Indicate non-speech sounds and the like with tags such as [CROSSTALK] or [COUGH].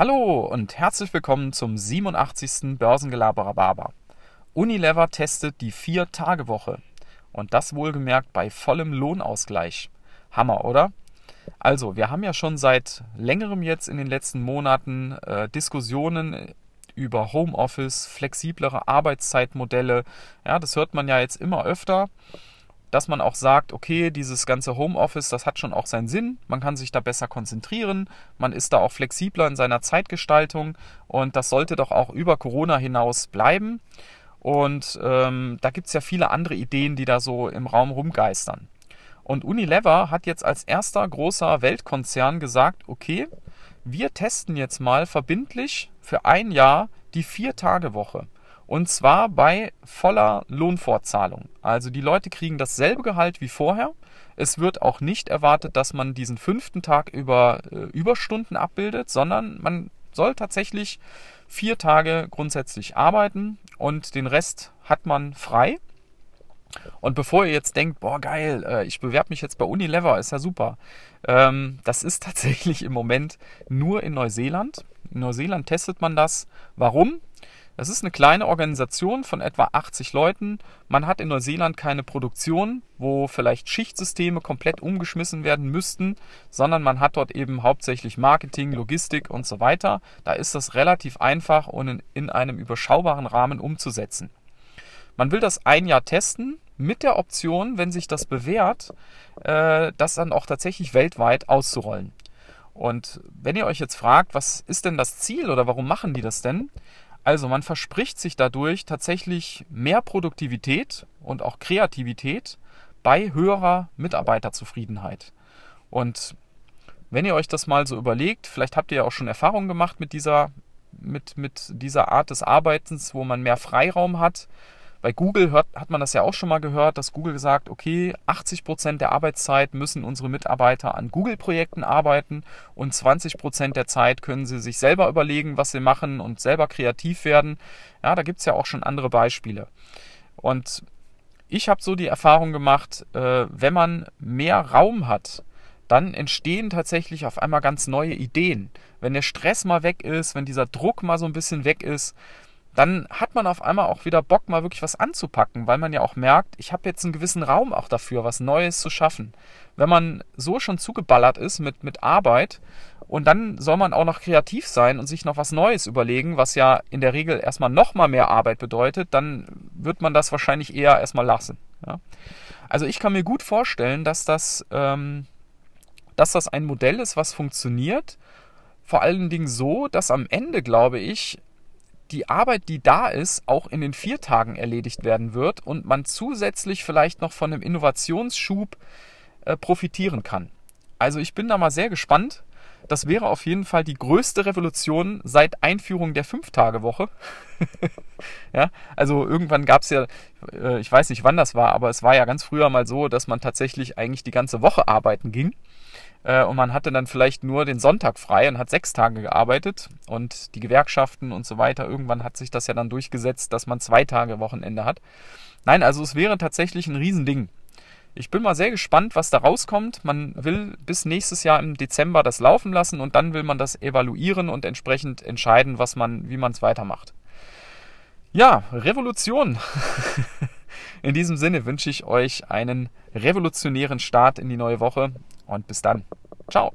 Hallo und herzlich willkommen zum 87. Börsengelaberer. Unilever testet die Vier-Tage-Woche. Und das wohlgemerkt bei vollem Lohnausgleich. Hammer, oder? Also, wir haben ja schon seit längerem jetzt in den letzten Monaten äh, Diskussionen über Homeoffice, flexiblere Arbeitszeitmodelle. Ja, das hört man ja jetzt immer öfter dass man auch sagt, okay, dieses ganze Homeoffice, das hat schon auch seinen Sinn, man kann sich da besser konzentrieren, man ist da auch flexibler in seiner Zeitgestaltung und das sollte doch auch über Corona hinaus bleiben. Und ähm, da gibt es ja viele andere Ideen, die da so im Raum rumgeistern. Und Unilever hat jetzt als erster großer Weltkonzern gesagt, okay, wir testen jetzt mal verbindlich für ein Jahr die Vier-Tage-Woche. Und zwar bei voller Lohnfortzahlung. Also die Leute kriegen dasselbe Gehalt wie vorher. Es wird auch nicht erwartet, dass man diesen fünften Tag über äh, Überstunden abbildet, sondern man soll tatsächlich vier Tage grundsätzlich arbeiten und den Rest hat man frei. Und bevor ihr jetzt denkt, boah geil, äh, ich bewerbe mich jetzt bei Unilever, ist ja super. Ähm, das ist [LAUGHS] tatsächlich im Moment nur in Neuseeland. In Neuseeland testet man das. Warum? Es ist eine kleine Organisation von etwa 80 Leuten. Man hat in Neuseeland keine Produktion, wo vielleicht Schichtsysteme komplett umgeschmissen werden müssten, sondern man hat dort eben hauptsächlich Marketing, Logistik und so weiter. Da ist das relativ einfach und in, in einem überschaubaren Rahmen umzusetzen. Man will das ein Jahr testen mit der Option, wenn sich das bewährt, äh, das dann auch tatsächlich weltweit auszurollen. Und wenn ihr euch jetzt fragt, was ist denn das Ziel oder warum machen die das denn? Also man verspricht sich dadurch tatsächlich mehr Produktivität und auch Kreativität bei höherer Mitarbeiterzufriedenheit. Und wenn ihr euch das mal so überlegt, vielleicht habt ihr ja auch schon Erfahrungen gemacht mit dieser, mit, mit dieser Art des Arbeitens, wo man mehr Freiraum hat, bei Google hört, hat man das ja auch schon mal gehört, dass Google gesagt, okay, 80 Prozent der Arbeitszeit müssen unsere Mitarbeiter an Google-Projekten arbeiten und 20 Prozent der Zeit können sie sich selber überlegen, was sie machen und selber kreativ werden. Ja, da gibt es ja auch schon andere Beispiele. Und ich habe so die Erfahrung gemacht, äh, wenn man mehr Raum hat, dann entstehen tatsächlich auf einmal ganz neue Ideen. Wenn der Stress mal weg ist, wenn dieser Druck mal so ein bisschen weg ist, dann hat man auf einmal auch wieder Bock, mal wirklich was anzupacken, weil man ja auch merkt, ich habe jetzt einen gewissen Raum auch dafür, was Neues zu schaffen. Wenn man so schon zugeballert ist mit, mit Arbeit und dann soll man auch noch kreativ sein und sich noch was Neues überlegen, was ja in der Regel erstmal noch mal mehr Arbeit bedeutet, dann wird man das wahrscheinlich eher erstmal lassen. Ja? Also ich kann mir gut vorstellen, dass das, ähm, dass das ein Modell ist, was funktioniert. Vor allen Dingen so, dass am Ende, glaube ich, die Arbeit, die da ist, auch in den vier Tagen erledigt werden wird und man zusätzlich vielleicht noch von einem Innovationsschub äh, profitieren kann. Also ich bin da mal sehr gespannt. Das wäre auf jeden Fall die größte Revolution seit Einführung der Fünf-Tage-Woche. [LAUGHS] ja, also irgendwann gab es ja, äh, ich weiß nicht wann das war, aber es war ja ganz früher mal so, dass man tatsächlich eigentlich die ganze Woche arbeiten ging. Äh, und man hatte dann vielleicht nur den Sonntag frei und hat sechs Tage gearbeitet. Und die Gewerkschaften und so weiter, irgendwann hat sich das ja dann durchgesetzt, dass man zwei Tage Wochenende hat. Nein, also es wäre tatsächlich ein Riesending. Ich bin mal sehr gespannt, was da rauskommt. Man will bis nächstes Jahr im Dezember das laufen lassen und dann will man das evaluieren und entsprechend entscheiden, was man, wie man es weitermacht. Ja, Revolution. [LAUGHS] In diesem Sinne wünsche ich euch einen revolutionären Start in die neue Woche und bis dann. Ciao.